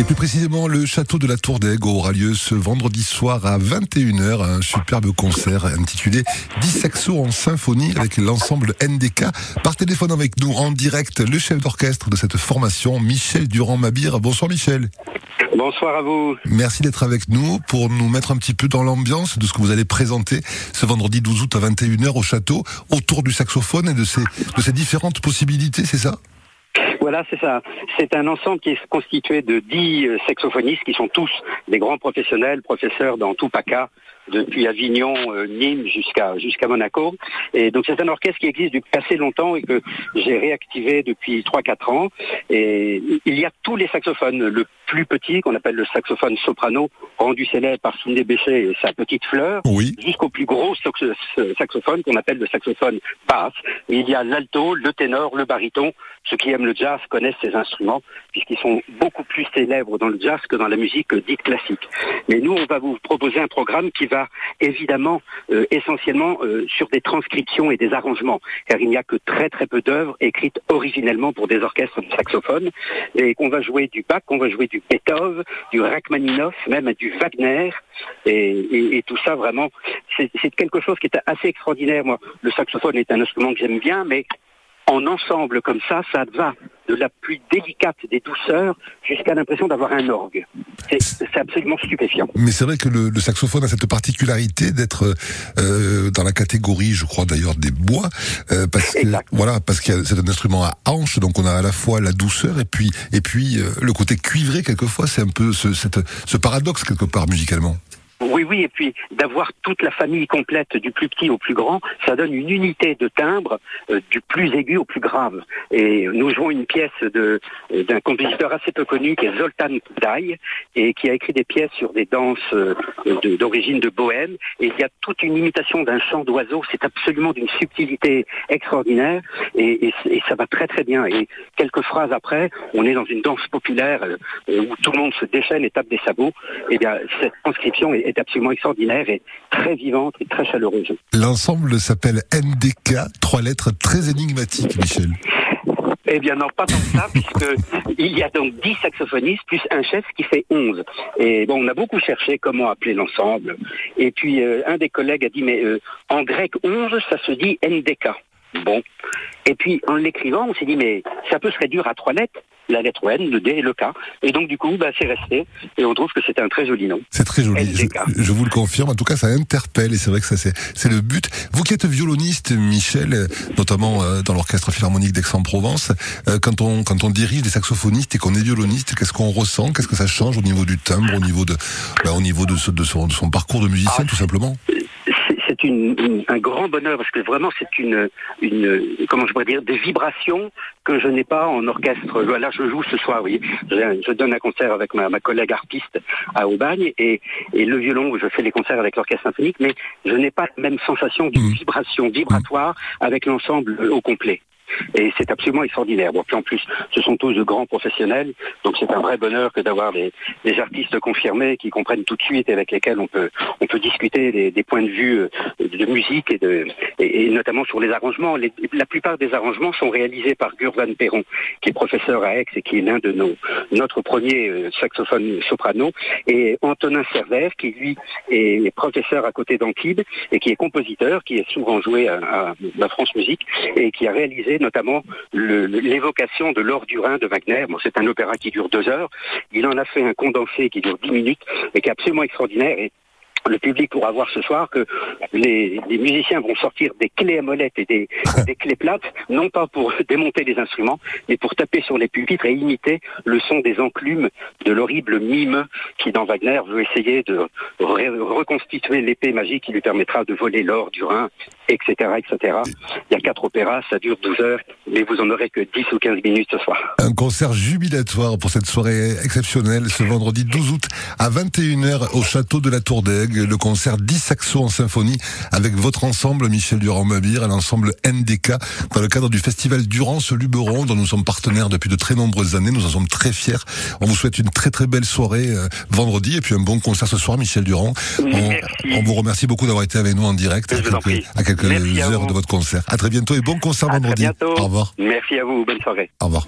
Et plus précisément, le château de la Tour d'Aigle aura lieu ce vendredi soir à 21h, un superbe concert intitulé 10 saxos en symphonie avec l'ensemble NDK. Par téléphone avec nous en direct, le chef d'orchestre de cette formation, Michel Durand-Mabir. Bonsoir Michel. Bonsoir à vous. Merci d'être avec nous pour nous mettre un petit peu dans l'ambiance de ce que vous allez présenter ce vendredi 12 août à 21h au château, autour du saxophone et de ses, de ses différentes possibilités, c'est ça? Voilà, c'est ça. C'est un ensemble qui est constitué de dix euh, saxophonistes qui sont tous des grands professionnels, professeurs dans tout PACA, depuis Avignon, euh, Nîmes jusqu'à jusqu'à Monaco. Et donc c'est un orchestre qui existe depuis assez longtemps et que j'ai réactivé depuis 3-4 ans. Et il y a tous les saxophones. Le plus petit, qu'on appelle le saxophone soprano, rendu célèbre par Sidney Bechet et sa petite fleur, oui. jusqu'au plus gros saxophone qu'on appelle le saxophone basse. il y a l'alto, le ténor, le baryton. Ceux qui aiment le jazz connaissent ces instruments puisqu'ils sont beaucoup plus célèbres dans le jazz que dans la musique dite classique. Mais nous, on va vous proposer un programme qui va évidemment euh, essentiellement euh, sur des transcriptions et des arrangements, car il n'y a que très très peu d'œuvres écrites originellement pour des orchestres de saxophone, et qu'on va jouer du Bach, qu'on va jouer du Beethoven, du Rachmaninoff, même du Wagner, et, et tout ça vraiment, c'est quelque chose qui est assez extraordinaire. Moi, le saxophone est un instrument que j'aime bien, mais en ensemble comme ça, ça va de la plus délicate des douceurs jusqu'à l'impression d'avoir un orgue. C'est absolument stupéfiant. Mais c'est vrai que le, saxophone a cette particularité d'être euh, dans la catégorie, je crois d'ailleurs, des bois, euh, parce que voilà, parce que c'est un instrument à hanche, donc on a à la fois la douceur et puis et puis euh, le côté cuivré quelquefois. C'est un peu ce, ce paradoxe quelque part musicalement. Oui, oui, et puis d'avoir toute la famille complète du plus petit au plus grand, ça donne une unité de timbre euh, du plus aigu au plus grave. Et nous jouons une pièce de, d'un compositeur assez peu connu qui est Zoltan Kodály et qui a écrit des pièces sur des danses euh, d'origine de, bohème. Et il y a toute une imitation d'un chant d'oiseau. C'est absolument d'une subtilité extraordinaire et, ça va très très bien. Et quelques phrases après, on est dans une danse populaire euh, où tout le monde se déchaîne et tape des sabots. Et bien cette transcription est est absolument extraordinaire et très vivante et très chaleureuse. L'ensemble s'appelle NDK, trois lettres très énigmatiques, Michel. Eh bien non, pas tant que ça, puisqu'il y a donc 10 saxophonistes plus un chef qui fait 11. Et bon, on a beaucoup cherché comment appeler l'ensemble. Et puis euh, un des collègues a dit, mais euh, en grec 11, ça se dit NDK. Bon. Et puis en l'écrivant, on s'est dit, mais ça peut se réduire à trois lettres la lettre N, le D et le K. Et donc du coup, bah, c'est resté. Et on trouve que c'est un très joli nom. C'est très joli. Je, vous le confirme. En tout cas, ça interpelle et c'est vrai que ça c'est le but. Vous qui êtes violoniste, Michel, notamment euh, dans l'orchestre philharmonique d'Aix-en-Provence, euh, quand on quand on dirige des saxophonistes et qu'on est violoniste, qu'est-ce qu'on ressent? Qu'est-ce que ça change au niveau du timbre, au niveau de bah, au niveau de, de, son, de son parcours de musicien, ah, tout simplement? Un grand bonheur parce que vraiment c'est une, une, comment je pourrais dire, des vibrations que je n'ai pas en orchestre. Là, je joue ce soir, oui. Je, donne un concert avec ma, collègue harpiste à Aubagne et, et le violon, je fais les concerts avec l'orchestre symphonique, mais je n'ai pas la même sensation de mmh. vibration vibratoire avec l'ensemble au complet. Et c'est absolument extraordinaire. Bon, puis en plus, ce sont tous de grands professionnels, donc c'est un vrai bonheur que d'avoir des, artistes confirmés qui comprennent tout de suite et avec lesquels on peut, on peut discuter des, points de vue euh, de musique et, de, et, notamment sur les arrangements. la plupart des arrangements sont réalisés par Gurvan Perron, qui est professeur à Aix et qui est l'un de nos, notre premier euh, saxophone soprano, et Antonin Servère, qui lui est professeur à côté d'Antibes et qui est compositeur, qui est souvent joué à, à la France Musique et qui a réalisé notamment l'évocation de l'or du Rhin de Wagner. Bon, c'est un opéra qui dure deux heures. Il en a fait un condensé qui dure dix minutes et qui est absolument extraordinaire. Le public pourra voir ce soir que les, musiciens vont sortir des clés à molette et des, clés plates, non pas pour démonter les instruments, mais pour taper sur les pupitres et imiter le son des enclumes de l'horrible mime qui, dans Wagner, veut essayer de reconstituer l'épée magique qui lui permettra de voler l'or du Rhin, etc., etc. Il y a quatre opéras, ça dure 12 heures, mais vous en aurez que 10 ou 15 minutes ce soir. Un concert jubilatoire pour cette soirée exceptionnelle ce vendredi 12 août à 21h au château de la Tour d'Aigle le concert 10 saxos en symphonie avec votre ensemble, Michel Durand-Mabir, et l'ensemble NDK, dans le cadre du festival Durance-Luberon, dont nous sommes partenaires depuis de très nombreuses années. Nous en sommes très fiers. On vous souhaite une très très belle soirée euh, vendredi et puis un bon concert ce soir, Michel Durand. On, vous remercie beaucoup d'avoir été avec nous en direct à quelques, heures de votre concert. À très bientôt et bon concert vendredi. Au revoir. Merci à vous. Bonne soirée. Au revoir.